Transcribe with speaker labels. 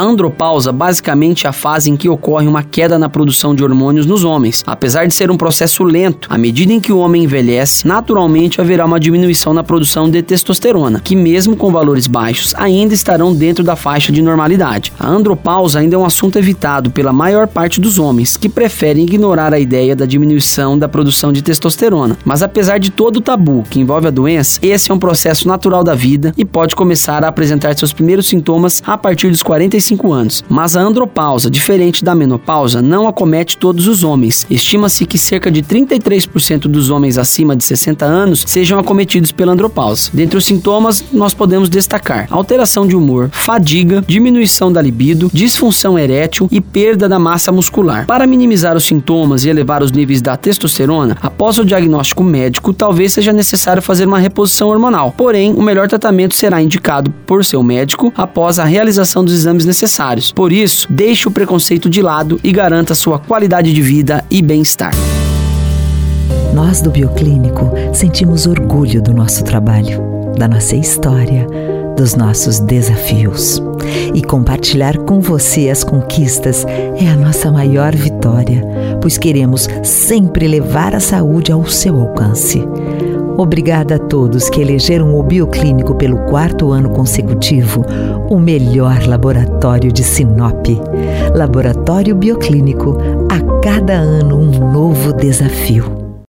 Speaker 1: A andropausa basicamente é a fase em que ocorre uma queda na produção de hormônios nos homens. Apesar de ser um processo lento, à medida em que o homem envelhece, naturalmente haverá uma diminuição na produção de testosterona, que mesmo com valores baixos, ainda estarão dentro da faixa de normalidade. A andropausa ainda é um assunto evitado pela maior parte dos homens, que preferem ignorar a ideia da diminuição da produção de testosterona. Mas apesar de todo o tabu que envolve a doença, esse é um processo natural da vida e pode começar a apresentar seus primeiros sintomas a partir dos 45 45 anos. Mas a andropausa, diferente da menopausa, não acomete todos os homens. Estima-se que cerca de 33% dos homens acima de 60 anos sejam acometidos pela andropausa. Dentre os sintomas, nós podemos destacar alteração de humor, fadiga, diminuição da libido, disfunção erétil e perda da massa muscular. Para minimizar os sintomas e elevar os níveis da testosterona, após o diagnóstico médico, talvez seja necessário fazer uma reposição hormonal. Porém, o melhor tratamento será indicado por seu médico após a realização dos exames necessários. Por isso, deixe o preconceito de lado e garanta sua qualidade de vida e bem-estar.
Speaker 2: Nós do Bioclínico sentimos orgulho do nosso trabalho, da nossa história, dos nossos desafios. E compartilhar com você as conquistas é a nossa maior vitória, pois queremos sempre levar a saúde ao seu alcance. Obrigada a todos que elegeram o Bioclínico pelo quarto ano consecutivo o melhor laboratório de Sinop. Laboratório Bioclínico, a cada ano um novo desafio.